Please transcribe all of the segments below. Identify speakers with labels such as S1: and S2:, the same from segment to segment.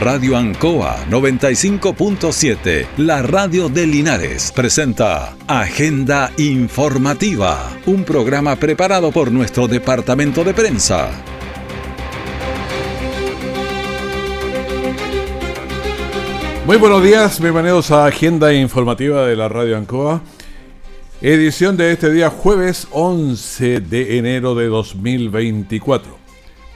S1: Radio Ancoa 95.7, la radio de Linares, presenta Agenda Informativa, un programa preparado por nuestro departamento de prensa.
S2: Muy buenos días, bienvenidos a Agenda Informativa de la Radio Ancoa. Edición de este día jueves 11 de enero de 2024.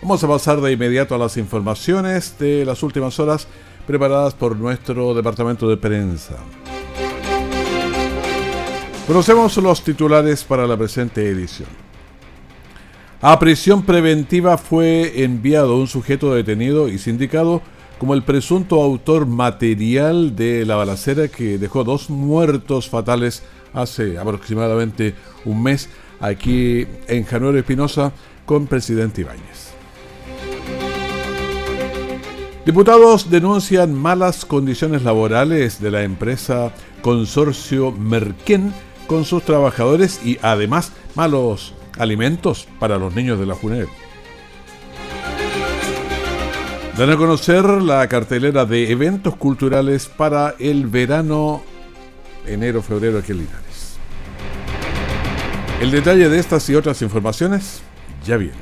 S2: Vamos a pasar de inmediato a las informaciones de las últimas horas preparadas por nuestro departamento de prensa. Conocemos los titulares para la presente edición. A prisión preventiva fue enviado un sujeto detenido y sindicado como el presunto autor material de la balacera que dejó dos muertos fatales hace aproximadamente un mes aquí en Januero Espinosa con presidente Ibáñez. Diputados denuncian malas condiciones laborales de la empresa Consorcio Merquén con sus trabajadores y además malos alimentos para los niños de la JUNED. Dan a conocer la cartelera de eventos culturales para el verano enero-febrero aquí en Linares. El detalle de estas y otras informaciones ya viene.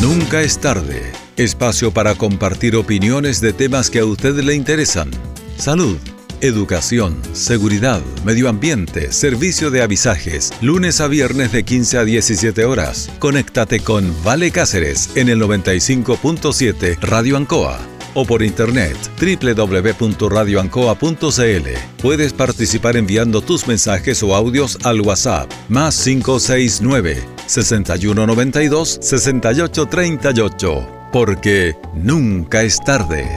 S1: Nunca es tarde Espacio para compartir opiniones de temas que a usted le interesan. Salud, educación, seguridad, medio ambiente, servicio de avisajes. Lunes a viernes de 15 a 17 horas. Conéctate con Vale Cáceres en el 95.7 Radio Ancoa o por internet www.radioancoa.cl. Puedes participar enviando tus mensajes o audios al WhatsApp más 569 6192 6838 porque nunca es tarde.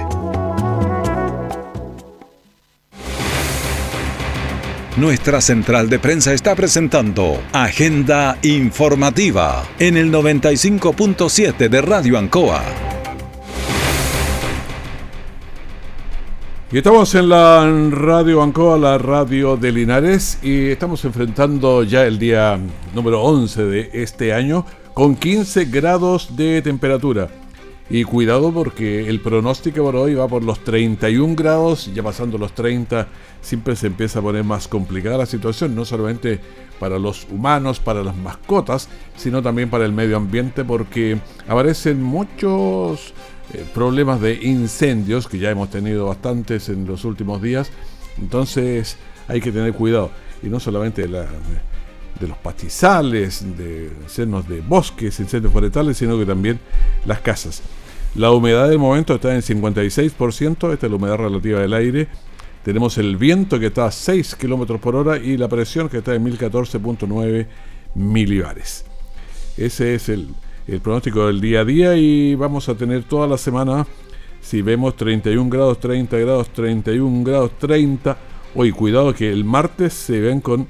S1: Nuestra central de prensa está presentando Agenda Informativa en el 95.7 de Radio Ancoa.
S2: Y estamos en la Radio Ancoa, la radio de Linares, y estamos enfrentando ya el día número 11 de este año con 15 grados de temperatura. Y cuidado porque el pronóstico por hoy va por los 31 grados, ya pasando los 30 siempre se empieza a poner más complicada la situación, no solamente para los humanos, para las mascotas, sino también para el medio ambiente porque aparecen muchos eh, problemas de incendios, que ya hemos tenido bastantes en los últimos días, entonces hay que tener cuidado. Y no solamente de, de los pastizales, de cernos de bosques, incendios forestales, sino que también las casas. La humedad del momento está en 56%, esta es la humedad relativa del aire. Tenemos el viento que está a 6 km por hora y la presión que está en 1014.9 milibares. Ese es el, el pronóstico del día a día y vamos a tener toda la semana, si vemos 31 grados, 30 grados, 31 grados, 30. Hoy, cuidado que el martes se ven con,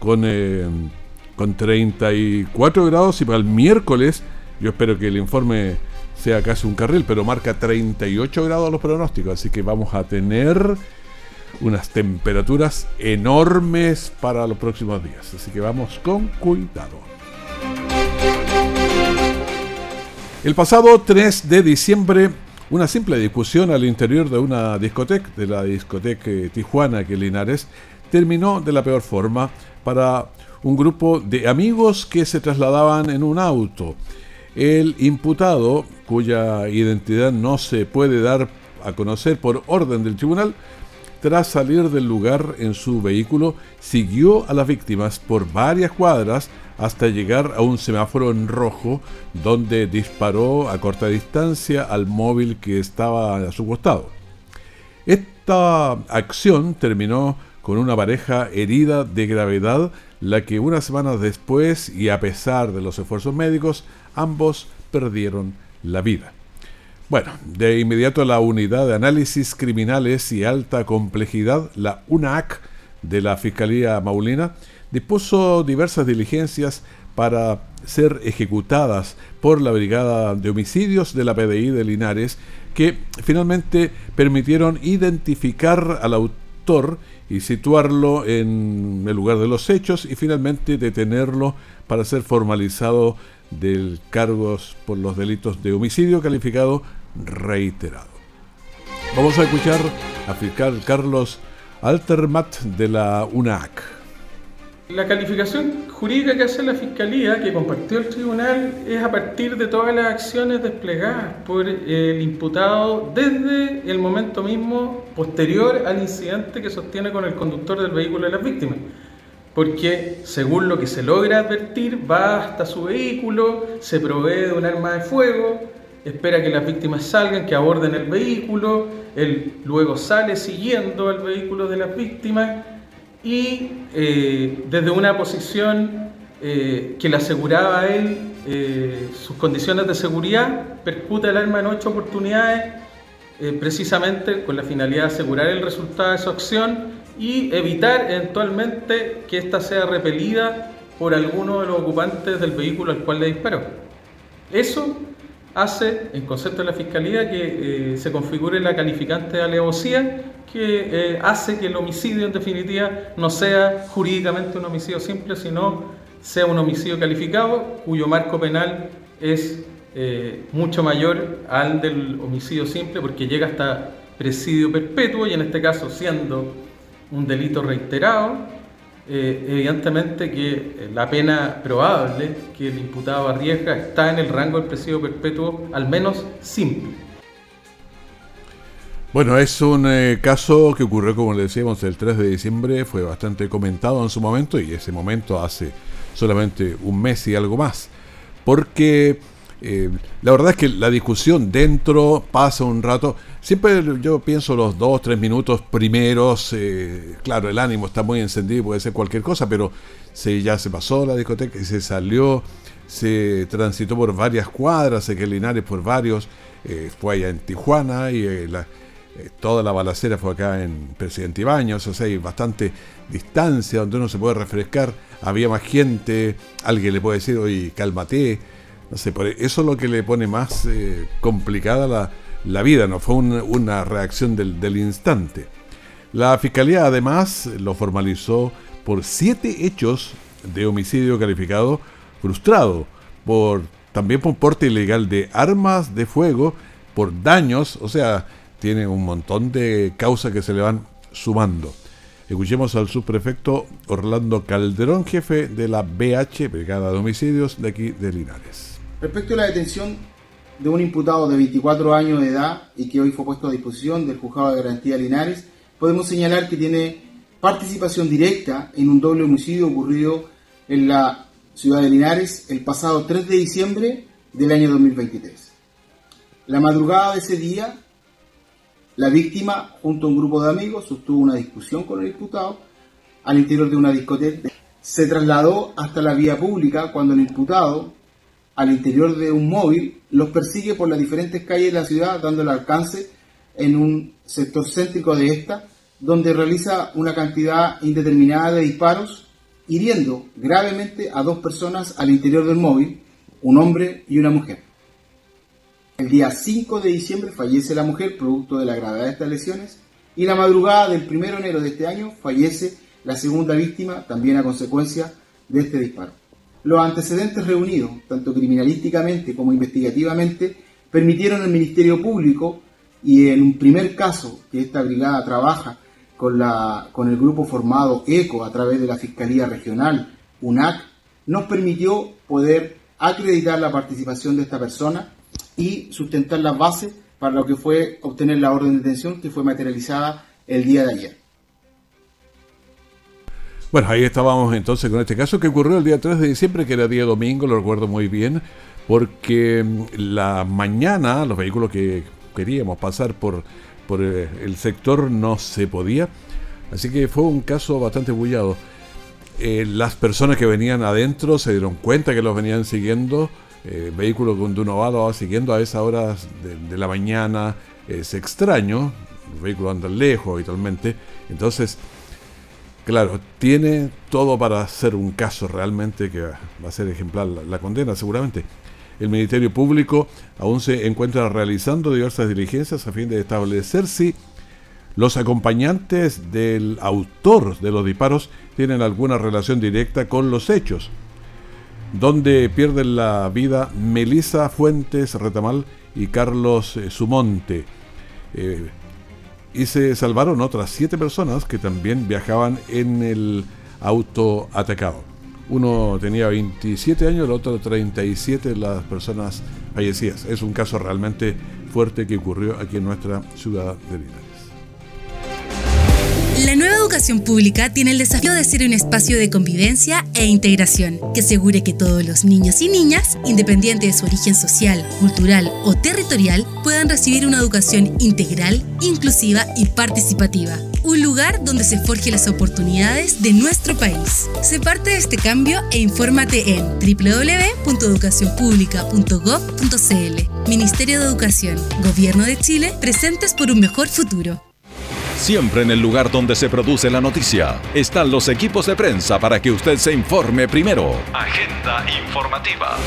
S2: con, eh, con 34 grados y para el miércoles, yo espero que el informe sea casi un carril, pero marca 38 grados los pronósticos, así que vamos a tener unas temperaturas enormes para los próximos días, así que vamos con cuidado. El pasado 3 de diciembre, una simple discusión al interior de una discoteca, de la discoteca Tijuana que Linares, terminó de la peor forma para un grupo de amigos que se trasladaban en un auto. El imputado, cuya identidad no se puede dar a conocer por orden del tribunal, tras salir del lugar en su vehículo, siguió a las víctimas por varias cuadras hasta llegar a un semáforo en rojo donde disparó a corta distancia al móvil que estaba a su costado. Esta acción terminó con una pareja herida de gravedad, la que unas semanas después y a pesar de los esfuerzos médicos ambos perdieron la vida. Bueno, de inmediato la Unidad de Análisis Criminales y Alta Complejidad, la UNAC de la Fiscalía Maulina, dispuso diversas diligencias para ser ejecutadas por la Brigada de Homicidios de la PDI de Linares, que finalmente permitieron identificar al autor y situarlo en el lugar de los hechos y finalmente detenerlo para ser formalizado del cargos por los delitos de homicidio calificado reiterado. Vamos a escuchar a fiscal Carlos Altermat de la UNAC.
S3: La calificación jurídica que hace la Fiscalía, que compartió el tribunal, es a partir de todas las acciones desplegadas por el imputado desde el momento mismo posterior al incidente que sostiene con el conductor del vehículo de las víctimas. Porque según lo que se logra advertir, va hasta su vehículo, se provee de un arma de fuego, espera que las víctimas salgan, que aborden el vehículo, él luego sale siguiendo al vehículo de las víctimas y eh, desde una posición eh, que le aseguraba a él eh, sus condiciones de seguridad, percute el arma en ocho oportunidades, precisamente con la finalidad de asegurar el resultado de su acción y evitar eventualmente que ésta sea repelida por alguno de los ocupantes del vehículo al cual le disparó. Eso hace, en concepto de la Fiscalía, que eh, se configure la calificante de alevosía, que eh, hace que el homicidio, en definitiva, no sea jurídicamente un homicidio simple, sino sea un homicidio calificado, cuyo marco penal es eh, mucho mayor al del homicidio simple, porque llega hasta presidio perpetuo, y en este caso, siendo un delito reiterado, eh, evidentemente que eh, la pena probable que el imputado arriesga está en el rango del presidio perpetuo, al menos simple.
S2: Bueno, es un eh, caso que ocurrió, como le decíamos, el 3 de diciembre, fue bastante comentado en su momento y ese momento hace solamente un mes y algo más, porque la verdad es que la discusión dentro pasa un rato, Siempre yo pienso los dos, tres minutos primeros, eh, claro, el ánimo está muy encendido, puede ser cualquier cosa, pero se, ya se pasó la discoteca y se salió, se transitó por varias cuadras, se que Linares por varios, eh, fue allá en Tijuana y eh, toda la balacera fue acá en Presidente Ibaños, o sea, hay bastante distancia donde uno se puede refrescar, había más gente, alguien le puede decir, oye, cálmate, no sé, eso es lo que le pone más complicada la la vida, no fue una reacción del, instante. La fiscalía además lo formalizó por siete hechos de homicidio calificado frustrado, por también por porte ilegal de armas de fuego, por daños, o sea, tiene un montón de causas que se le van sumando. Escuchemos al subprefecto Orlando Calderón, jefe de la BH, Brigada de Homicidios de aquí de Linares.
S4: Respecto a la detención de un imputado de 24 años de edad y que hoy fue puesto a disposición del juzgado de garantía Linares, podemos señalar que tiene participación directa en un doble homicidio ocurrido en la ciudad de Linares el pasado 3 de diciembre del año 2023. La madrugada de ese día, la víctima, junto a un grupo de amigos, sostuvo una discusión con el imputado al interior de una discoteca. Se trasladó hasta la vía pública cuando el imputado, al interior de un móvil, los persigue por las diferentes calles de la ciudad, dándole alcance en un sector céntrico de esta, donde realiza una cantidad indeterminada de disparos, hiriendo gravemente a dos personas al interior del móvil, un hombre y una mujer. El día 5 de diciembre fallece la mujer producto de la gravedad de estas lesiones y la madrugada del 1 de enero de este año fallece la segunda víctima también a consecuencia de este disparo. Los antecedentes reunidos, tanto criminalísticamente como investigativamente, permitieron al Ministerio Público y en un primer caso que esta brigada trabaja con, la, con el grupo formado ECO a través de la Fiscalía Regional, UNAC, nos permitió poder acreditar la participación de esta persona y sustentar las bases para lo que fue obtener la orden de detención que fue materializada el día de ayer.
S2: Bueno, ahí estábamos entonces con este caso que ocurrió el día 3 de diciembre, que era día domingo, lo recuerdo muy bien, porque mm, la mañana los vehículos que queríamos pasar por, por eh, el sector no se podía, así que fue un caso bastante bullado. Eh, las personas que venían adentro se dieron cuenta que los venían siguiendo, eh, vehículos donde uno va, va siguiendo a esas horas de, de la mañana, es extraño, los vehículos andan lejos habitualmente, entonces Claro, tiene todo para ser un caso realmente que va a ser ejemplar la, condena, seguramente. El Ministerio Público aún se encuentra realizando diversas diligencias a fin de establecer si los acompañantes del autor de los disparos tienen alguna relación directa con los hechos, donde pierden la vida Melisa Fuentes Retamal y Carlos eh, Sumonte. Eh, y se salvaron otras siete personas que también viajaban en el auto atacado. Uno tenía 27 años, el otro 37 las personas fallecidas. Es un caso realmente fuerte que ocurrió aquí en nuestra ciudad de Linares.
S5: La nueva educación pública tiene el desafío de ser un espacio de convivencia e integración que asegure que todos los niños y niñas, independiente de su origen social, cultural o territorial, puedan recibir una educación integral, inclusiva y participativa. Un lugar donde se forjen las oportunidades de nuestro país. Sé parte de este cambio e infórmate en www.educacionpublica.gov.cl. Ministerio de Educación, Gobierno de Chile, presentes por un mejor futuro.
S1: Siempre en el lugar donde se produce la noticia están los equipos de prensa para que usted se informe primero. Agenda informativa.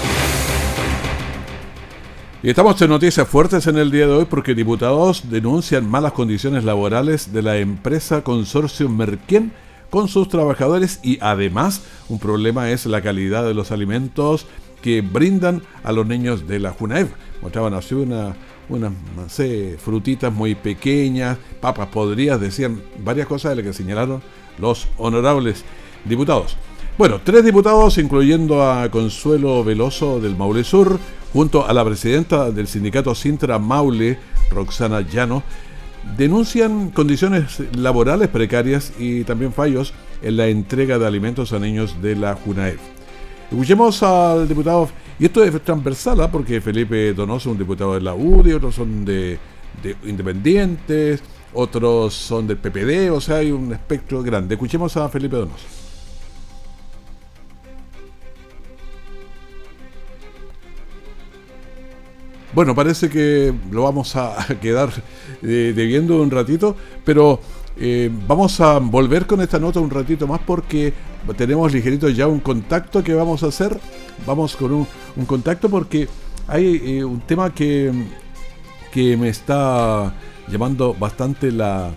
S2: Y estamos en noticias fuertes en el día de hoy porque diputados denuncian malas condiciones laborales de la empresa Consorcio Merquén con sus trabajadores y además un problema es la calidad de los alimentos que brindan a los niños de la JUNAEV. Mostraban así una unas, frutitas muy pequeñas, papas podrías, decían varias cosas de las que señalaron los honorables diputados. Bueno, tres diputados, incluyendo a Consuelo Veloso del Maule Sur, junto a la presidenta del sindicato Sintra Maule, Roxana Llano, denuncian condiciones laborales precarias y también fallos en la entrega de alimentos a niños de la JUNAEF. Escuchemos al diputado y esto es transversal, ¿ah? porque Felipe Donoso es un diputado de la UDI, otros son de, independientes, otros son del PPD, o sea, hay un espectro grande. Escuchemos a Felipe Donoso. Bueno, parece que lo vamos a quedar eh, debiendo un ratito, pero eh, vamos a volver con esta nota un ratito más porque tenemos ligerito ya un contacto que vamos a hacer. Vamos con un, contacto porque hay eh, un tema que, que me está llamando bastante la,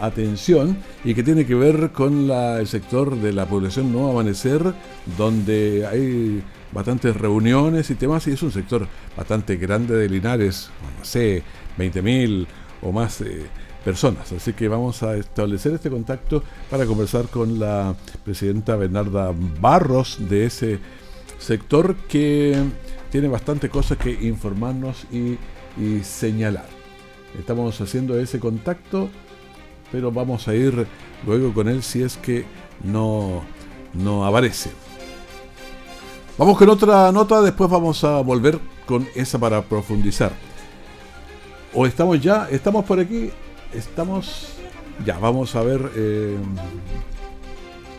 S2: atención y que tiene que ver con el sector de la población No Amanecer, donde hay bastantes reuniones y temas, y es un sector bastante grande de Linares, no sé, 20.000 o más. Eh, Así que vamos a establecer este contacto para conversar con la presidenta Bernarda Barros de ese sector que tiene bastante cosas que informarnos y, señalar. Estamos haciendo ese contacto, pero vamos a ir luego con él si es que no, no aparece. Vamos con otra nota, después vamos a volver con esa para profundizar. O estamos ya, estamos por aquí, estamos. Ya, vamos a ver. Eh,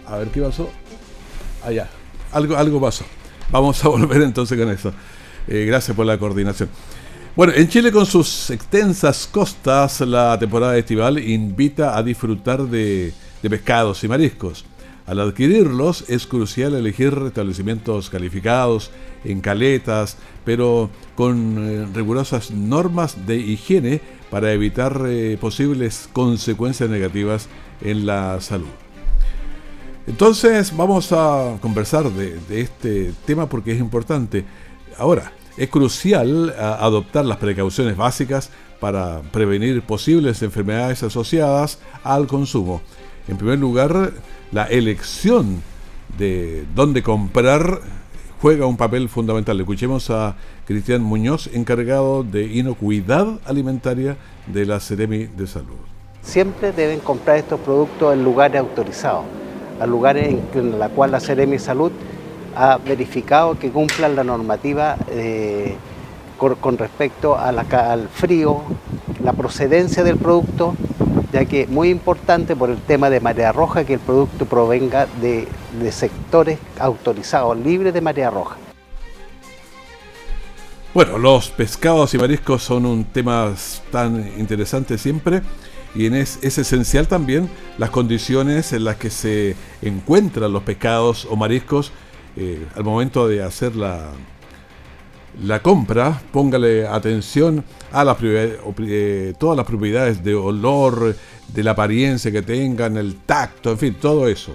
S2: a ver qué pasó. Allá. algo, algo pasó. Vamos a volver entonces con eso. Eh, gracias por la coordinación. Bueno, en Chile con sus extensas costas, la temporada estival invita a disfrutar de pescados y mariscos. Al adquirirlos es crucial elegir establecimientos calificados, en caletas, pero con eh, rigurosas normas de higiene para evitar eh, posibles consecuencias negativas en la salud. Entonces vamos a conversar de, este tema porque es importante. Ahora, es crucial adoptar las precauciones básicas para prevenir posibles enfermedades asociadas al consumo. En primer lugar, la elección de dónde comprar juega un papel fundamental. Escuchemos a Cristian Muñoz, encargado de inocuidad alimentaria de la Seremi de Salud.
S6: Siempre deben comprar estos productos en lugares autorizados, a lugares en la cual la Seremi Salud ha verificado que cumplan la normativa eh, con, respecto al frío, la procedencia del producto ya que es muy importante por el tema de marea roja que el producto provenga de, sectores autorizados, libres de marea roja.
S2: Bueno, los pescados y mariscos son un tema tan interesante siempre y es, esencial también las condiciones en las que se encuentran los pescados o mariscos eh, al momento de hacer la, la compra, póngale atención a eh, todas las propiedades de olor, de la apariencia que tengan, el tacto, en fin, todo eso.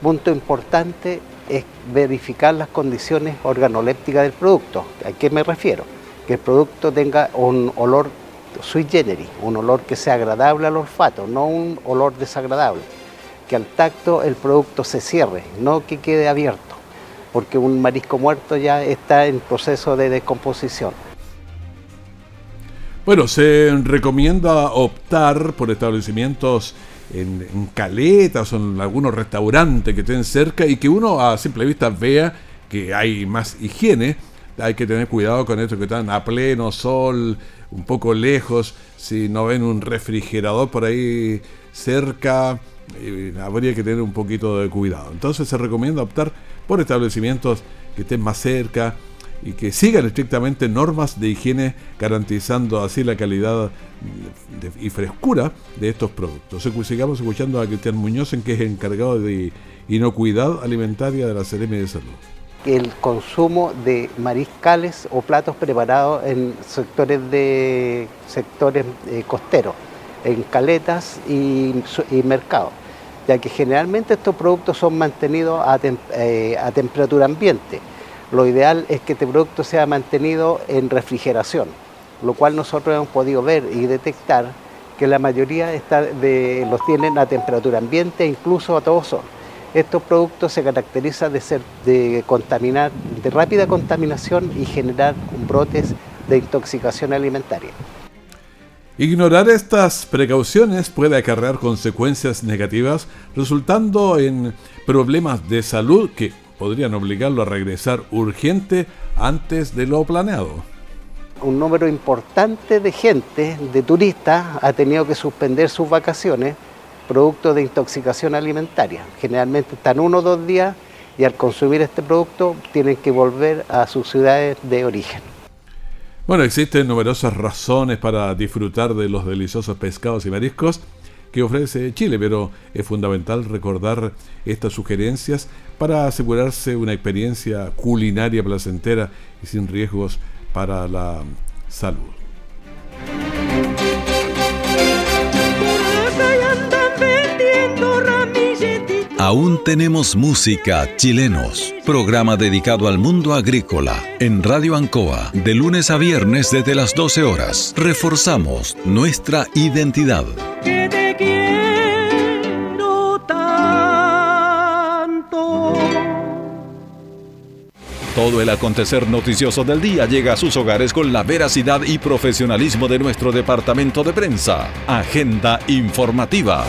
S6: Punto importante es verificar las condiciones organolépticas del producto. ¿A qué me refiero? Que el producto tenga un olor sui generis, un olor que sea agradable al olfato, no un olor desagradable. Que al tacto el producto se cierre, no que quede abierto, porque un marisco muerto ya está en proceso de descomposición.
S2: Bueno, se recomienda optar por establecimientos en, caletas o en algunos restaurantes que estén cerca y que uno a simple vista vea que hay más higiene. Hay que tener cuidado con esto que están a pleno sol, un poco lejos. Si no ven un refrigerador por ahí cerca, eh, habría que tener un poquito de cuidado. Entonces se recomienda optar por establecimientos que estén más cerca, y que sigan estrictamente normas de higiene garantizando así la calidad y frescura de estos productos. Sigamos escuchando a Cristian Muñoz, que es encargado de inocuidad alimentaria de la Seremi de Salud.
S6: El consumo de mariscales o platos preparados en sectores de sectores eh, costeros, en caletas y, mercados, ya que generalmente estos productos son mantenidos a eh, temperatura ambiente lo ideal es que este producto sea mantenido en refrigeración, lo cual nosotros hemos podido ver y detectar que la mayoría de, los tienen a temperatura ambiente e incluso a todo sol. Estos productos se caracterizan de ser de contaminar, de rápida contaminación y generar brotes de intoxicación alimentaria.
S2: Ignorar estas precauciones puede acarrear consecuencias negativas, resultando en problemas de salud que podrían obligarlo a regresar urgente antes de lo planeado.
S6: Un número importante de gente, de turistas, ha tenido que suspender sus vacaciones producto de intoxicación alimentaria. Generalmente están uno o dos días y al consumir este producto tienen que volver a sus ciudades de origen.
S2: Bueno, existen numerosas razones para disfrutar de los deliciosos pescados y mariscos que ofrece Chile, pero es fundamental recordar estas sugerencias para asegurarse una experiencia culinaria placentera y sin riesgos para la salud.
S1: Aún tenemos música chilenos. Programa dedicado al mundo agrícola en Radio Ancoa de lunes a viernes desde las 12 horas. Reforzamos nuestra identidad. Todo el acontecer noticioso del día llega a sus hogares con la veracidad y profesionalismo de nuestro departamento de prensa. Agenda informativa.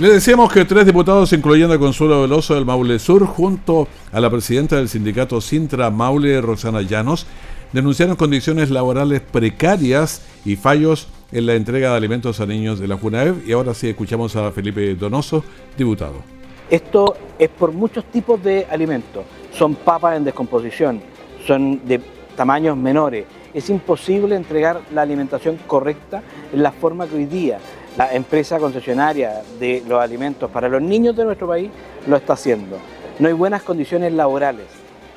S2: Le decíamos que tres diputados, incluyendo a Consuelo Veloso del Maule Sur, junto a la presidenta del sindicato Sintra Maule, Rosana Llanos, denunciaron condiciones laborales precarias y fallos en la entrega de alimentos a niños de la JUNAEV. Y ahora sí escuchamos a Felipe Donoso, diputado.
S7: Esto es por muchos tipos de alimentos son papas en descomposición, son de tamaños menores. Es imposible entregar la alimentación correcta en la forma que hoy día la empresa concesionaria de los alimentos para los niños de nuestro país lo está haciendo. No hay buenas condiciones laborales,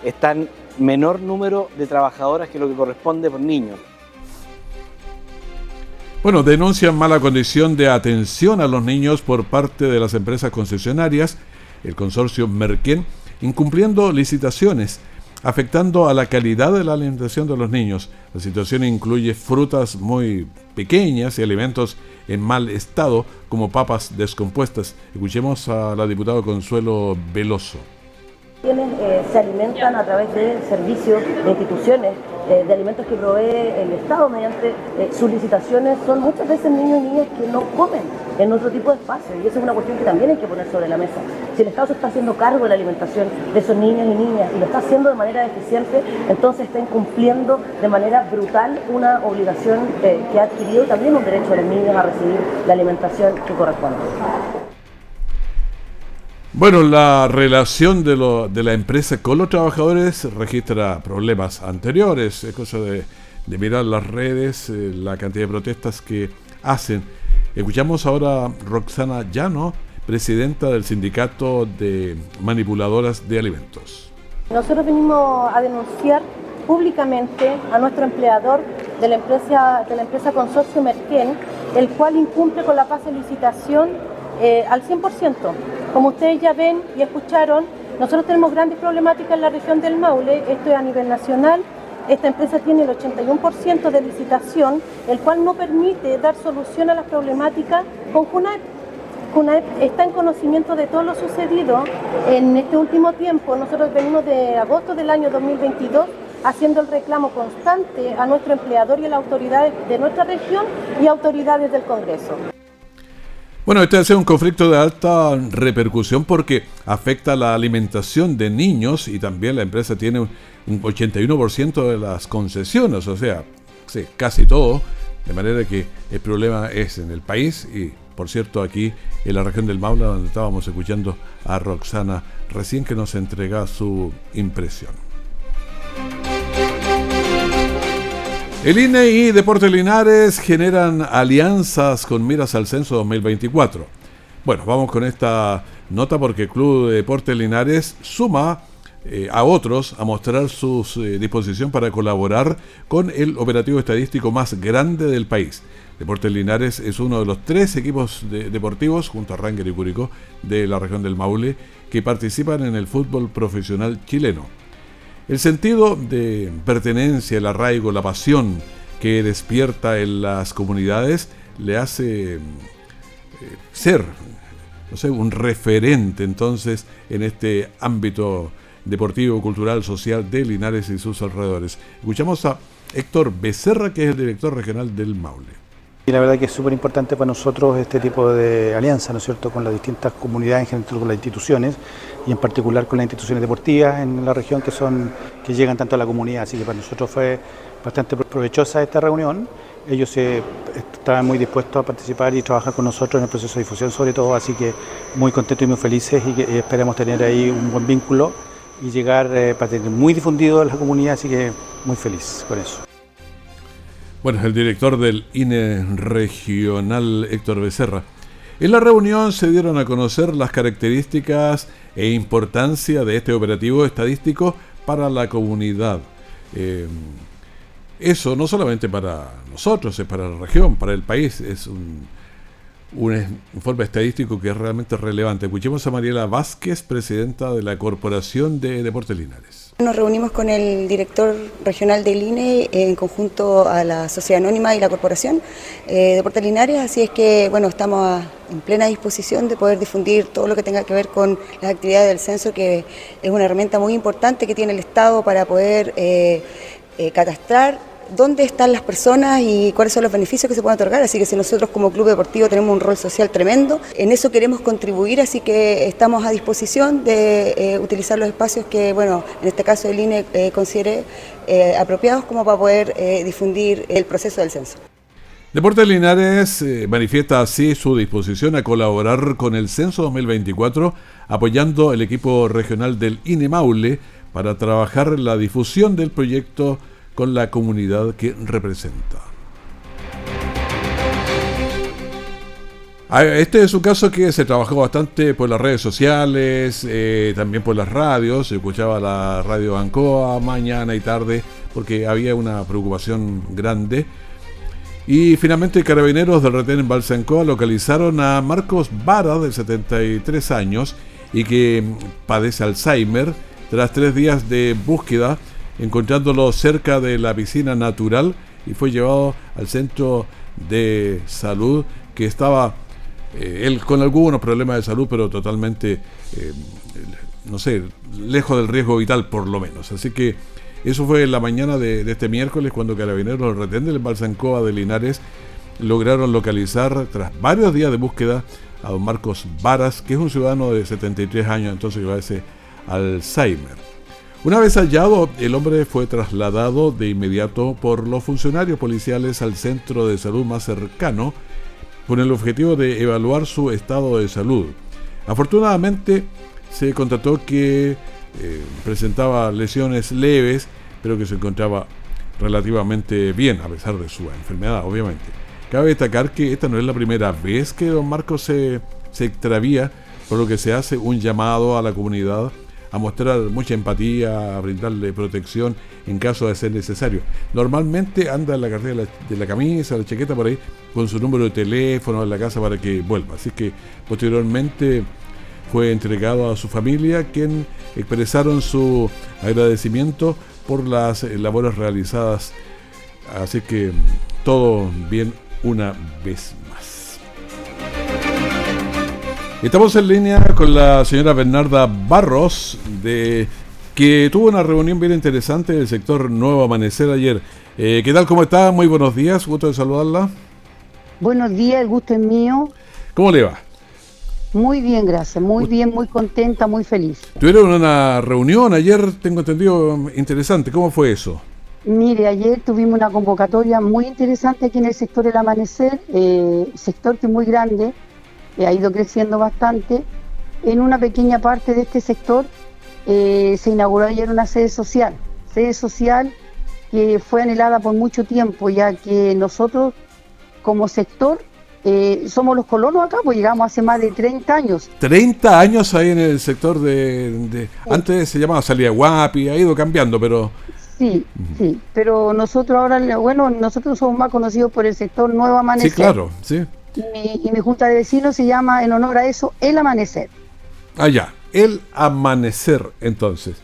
S7: están menor número de trabajadoras que lo que corresponde por niños.
S2: Bueno, denuncian mala condición de atención a los niños por parte de las empresas concesionarias, el consorcio Merquén incumpliendo licitaciones, afectando a la calidad de la alimentación de los niños. La situación incluye frutas muy pequeñas y alimentos en mal estado, como papas descompuestas. Escuchemos a la diputada Consuelo Veloso.
S8: Eh, se alimentan a través de servicios, de instituciones, eh, de alimentos que provee el Estado mediante eh, sus licitaciones, son muchas veces niños y niñas que no comen en otro tipo de espacio y eso es una cuestión que también hay que poner sobre la mesa. Si el Estado se está haciendo cargo de la alimentación de esos niños y niñas y lo está haciendo de manera eficiente, entonces está incumpliendo de manera brutal una obligación que ha adquirido también un derecho de los niños a recibir la alimentación que corresponde.
S2: Bueno, la relación de, lo, la empresa con los trabajadores registra problemas anteriores. Es cosa de, mirar las redes, eh, la cantidad de protestas que hacen. Escuchamos ahora a Roxana Llano, presidenta del sindicato de manipuladoras de alimentos.
S9: Nosotros venimos a denunciar públicamente a nuestro empleador de la empresa, de la empresa Consorcio Merquén, el cual incumple con la fase de licitación eh, al 100%. Como ustedes ya ven y escucharon, nosotros tenemos grandes problemáticas en la región del Maule, esto es a nivel nacional, esta empresa tiene el 81% de licitación, el cual no permite dar solución a las problemáticas con JUNAEP. JUNAEP está en conocimiento de todo lo sucedido en este último tiempo. Nosotros venimos de agosto del año 2022 haciendo el reclamo constante a nuestro empleador y a las autoridades de nuestra región y autoridades del Congreso.
S2: Bueno, este es un conflicto de alta repercusión porque afecta la alimentación de niños y también la empresa tiene un 81% de las concesiones, o sea, sí, casi todo, de manera que el problema es en el país y, por cierto, aquí en la región del Maula, donde estábamos escuchando a Roxana recién que nos entrega su impresión. El INE y Deportes Linares generan alianzas con miras al censo 2024. Bueno, vamos con esta nota porque el Club de Deportes Linares suma eh, a otros a mostrar su eh, disposición para colaborar con el operativo estadístico más grande del país. Deportes Linares es uno de los tres equipos deportivos, junto a Ranger y Curicó, de la región del Maule, que participan en el fútbol profesional chileno. El sentido de pertenencia, el arraigo, la pasión que despierta en las comunidades le hace eh, ser, no sé, un referente entonces en este ámbito deportivo, cultural, social de Linares y sus alrededores. Escuchamos a Héctor Becerra, que es el director regional del Maule.
S10: Y la verdad que es súper importante para nosotros este tipo de alianza, ¿no es cierto?, con las distintas comunidades, en general con las instituciones y en particular con las instituciones deportivas en la región que son que llegan tanto a la comunidad. Así que para nosotros fue bastante provechosa esta reunión. Ellos estaban muy dispuestos a participar y trabajar con nosotros en el proceso de difusión sobre todo, así que muy contentos y muy felices y, esperemos tener ahí un buen vínculo y llegar eh, para tener muy difundido en la comunidad, así que muy feliz con eso.
S2: Bueno, el director del INE regional, Héctor Becerra. En la reunión se dieron a conocer las características e importancia de este operativo estadístico para la comunidad. Eh, eso no solamente para nosotros, es para la región, para el país, es un, un informe estadístico que es realmente relevante. Escuchemos a Mariela Vázquez, presidenta de la Corporación de Deportes Linares.
S11: Nos reunimos con el director regional del INE en conjunto a la Sociedad Anónima y la Corporación eh, Deportes Linares, así es que bueno, estamos en plena disposición de poder difundir todo lo que tenga que ver con las actividades del censo, que es una herramienta muy importante que tiene el Estado para poder eh, eh, catastrar dónde están las personas y cuáles son los beneficios que se pueden otorgar. Así que si nosotros como club deportivo tenemos un rol social tremendo, en eso queremos contribuir, así que estamos a disposición de eh, utilizar los espacios que, bueno, en este caso el INE eh, considere eh, apropiados como para poder difundir el proceso del censo.
S2: Deportes Linares manifiesta así su disposición a colaborar con el Censo 2024, apoyando el equipo regional del INE Maule para trabajar la difusión del proyecto con la comunidad que representa. Ah, este es un caso que se trabajó bastante por las redes sociales, eh, también por las radios. Se escuchaba la radio Ancoa mañana y tarde porque había una preocupación grande. Y finalmente carabineros del retén en Balsancoa localizaron a Marcos Vara, de 73 años, y que padece Alzheimer. Tras tres días de búsqueda, encontrándolo cerca de la piscina natural y fue llevado al centro de salud que estaba eh, él con algunos problemas de salud, pero totalmente, eh, no sé, lejos del riesgo vital por lo menos. Así que eso fue en la mañana de, este miércoles cuando Carabineros del retén del Balsancoa de Linares lograron localizar, tras varios días de búsqueda, a don Marcos Varas, que es un ciudadano de 73 años, entonces que ese Alzheimer. Una vez hallado, el hombre fue trasladado de inmediato por los funcionarios policiales al centro de salud más cercano con el objetivo de evaluar su estado de salud. Afortunadamente, se constató que eh, presentaba lesiones leves, pero que se encontraba relativamente bien a pesar de su enfermedad, obviamente. Cabe destacar que esta no es la primera vez que don Marcos se, se extravía, por lo que se hace un llamado a la comunidad a mostrar mucha empatía, a brindarle protección en caso de ser necesario. Normalmente anda en la cartera de la, camisa, la chaqueta por ahí, con su número de teléfono en la casa para que vuelva. Así que posteriormente fue entregado a su familia, quien expresaron su agradecimiento por las eh, labores realizadas. Así que todo bien una vez Estamos en línea con la señora Bernarda Barros, de, que tuvo una reunión bien interesante del sector Nuevo Amanecer ayer. Eh, ¿Qué tal? ¿Cómo está? Muy buenos días, gusto de saludarla.
S12: Buenos días, el gusto es mío.
S2: ¿Cómo le va?
S12: Muy bien, gracias. Muy bien, muy contenta, muy feliz.
S2: Tuvieron una reunión ayer, tengo entendido, interesante. ¿Cómo fue eso?
S12: Mire, ayer tuvimos una convocatoria muy interesante aquí en el sector del amanecer, eh, sector que es muy grande, eh, ha ido creciendo bastante. En una pequeña parte de este sector eh, se inauguró ayer una sede social, sede social que fue anhelada por mucho tiempo, ya que nosotros como sector eh, somos los colonos acá, pues llegamos hace más de 30 años.
S2: 30 años ahí en el sector de... Antes se llamaba Salida Guapi, ha ido cambiando, pero...
S12: Sí, sí, pero nosotros ahora, bueno, nosotros somos más conocidos por el sector Nuevo Amanecer.
S2: Sí, claro, sí.
S12: Y mi, junta de vecinos se llama, en honor a eso, El Amanecer.
S2: Ah, ya, El Amanecer, entonces.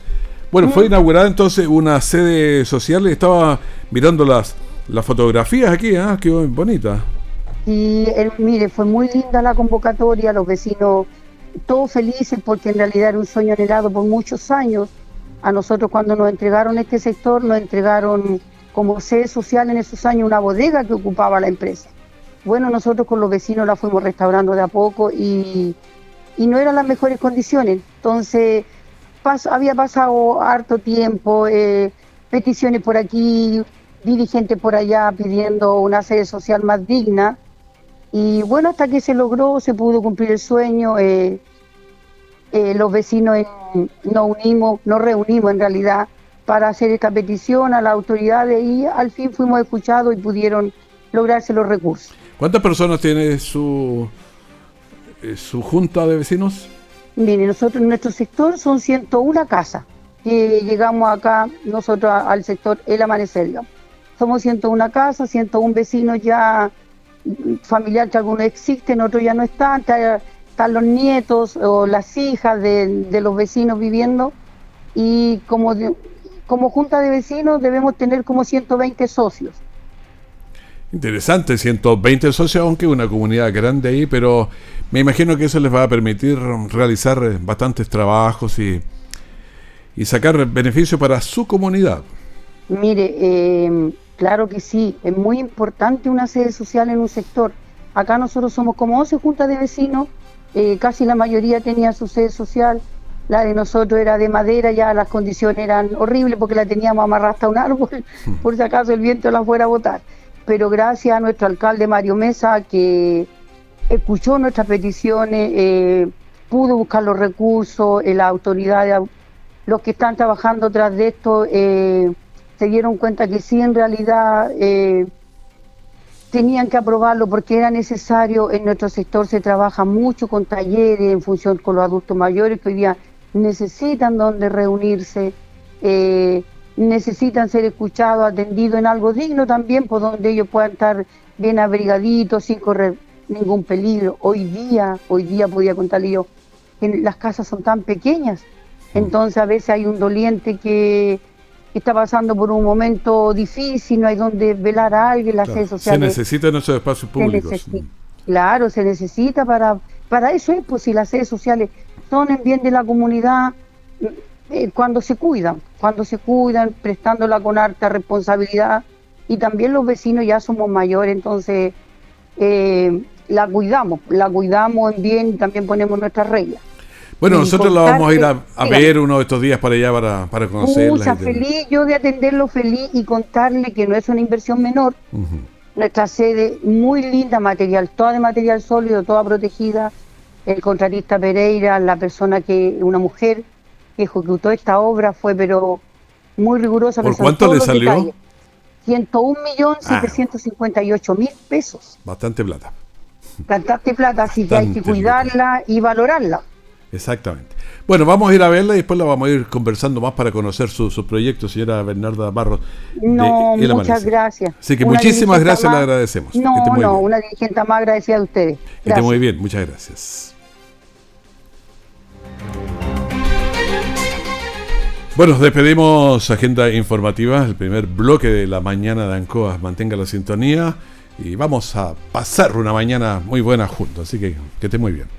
S2: Bueno, fue mm. inaugurada entonces una sede social, estaba mirando las, las fotografías aquí, ¿eh? qué bonita.
S12: Y mire, fue muy linda la convocatoria, los vecinos todos felices porque en realidad era un sueño anhelado por muchos años. A nosotros cuando nos entregaron este sector, nos entregaron como sede social en esos años una bodega que ocupaba la empresa. Bueno, nosotros con los vecinos la fuimos restaurando de a poco y, no eran las mejores condiciones. Entonces, había pasado harto tiempo, eh, peticiones por aquí, dirigentes por allá pidiendo una sede social más digna y bueno, hasta que se logró, se pudo cumplir el sueño, eh, eh, los vecinos nos unimos, nos reunimos en realidad para hacer esta petición a las autoridades y al fin fuimos escuchados y pudieron lograrse los recursos.
S2: ¿Cuántas personas tiene su, eh, su junta de vecinos?
S12: Mire, nosotros en nuestro sector son 101 casas que llegamos acá nosotros al sector El Amanecer. Somos 101 casas, 101 vecinos ya familiar que algunos existen, otros ya no están, están los nietos o las hijas de, los vecinos viviendo y como, como junta de vecinos debemos tener como 120 socios.
S2: Interesante, 120 socios, aunque una comunidad grande ahí, pero me imagino que eso les va a permitir realizar bastantes trabajos y, y sacar beneficio para su comunidad.
S12: Mire, eh, Claro que sí, es muy importante una sede social en un sector. Acá nosotros somos como 11 juntas de vecinos, eh, casi la mayoría tenía su sede social, la de nosotros era de madera, ya las condiciones eran horribles porque la teníamos amarrada hasta un árbol, por si acaso el viento la fuera a botar. Pero gracias a nuestro alcalde Mario Mesa, que escuchó nuestras peticiones, eh, pudo buscar los recursos, eh, las autoridades, los que están trabajando tras de esto, se dieron cuenta que sí, en realidad eh, tenían que aprobarlo porque era necesario. En nuestro sector se trabaja mucho con talleres en función con los adultos mayores que hoy día necesitan donde reunirse, eh, necesitan ser escuchados, atendidos en algo digno también, por donde ellos puedan estar bien abrigaditos, sin correr ningún peligro. Hoy día, hoy día podía contarle yo, que las casas son tan pequeñas, mm. entonces a veces hay un doliente que está pasando por un momento difícil, no hay donde velar a alguien, las redes sociales.
S2: Se necesitan esos espacios públicos.
S12: claro, se necesita para, para eso es, pues si las redes sociales son en bien de la comunidad, eh, cuando se cuidan, cuando se cuidan, prestándola con harta responsabilidad, y también los vecinos ya somos mayores, entonces eh, la cuidamos, la cuidamos en bien y también ponemos nuestras reglas.
S2: Bueno, nosotros la vamos a ir a, ver uno de estos días para allá para, para conocerla.
S12: Mucha feliz, yo de atenderlo feliz y contarle que no es una inversión menor. Nuestra sede, muy linda, material, toda de material sólido, toda protegida. El contratista Pereira, la persona que, una mujer que ejecutó esta obra fue, pero muy rigurosa.
S2: ¿Por cuánto le salió?
S12: 101.758.000 mil pesos.
S2: Bastante plata.
S12: Bastante plata, así que hay que cuidarla y valorarla.
S2: Exactamente. Bueno, vamos a ir a verla y después la vamos a ir conversando más para conocer sus su proyectos, señora Bernarda Barros.
S12: No, muchas gracias.
S2: Así que muchísimas gracias, le agradecemos.
S12: No, no, una dirigente más agradecida de ustedes. Gracias.
S2: Que esté muy bien, muchas gracias. Bueno, despedimos agenda informativa, el primer bloque de la mañana de Ancoa. Mantenga la sintonía y vamos a pasar una mañana muy buena juntos. Así que que esté muy bien.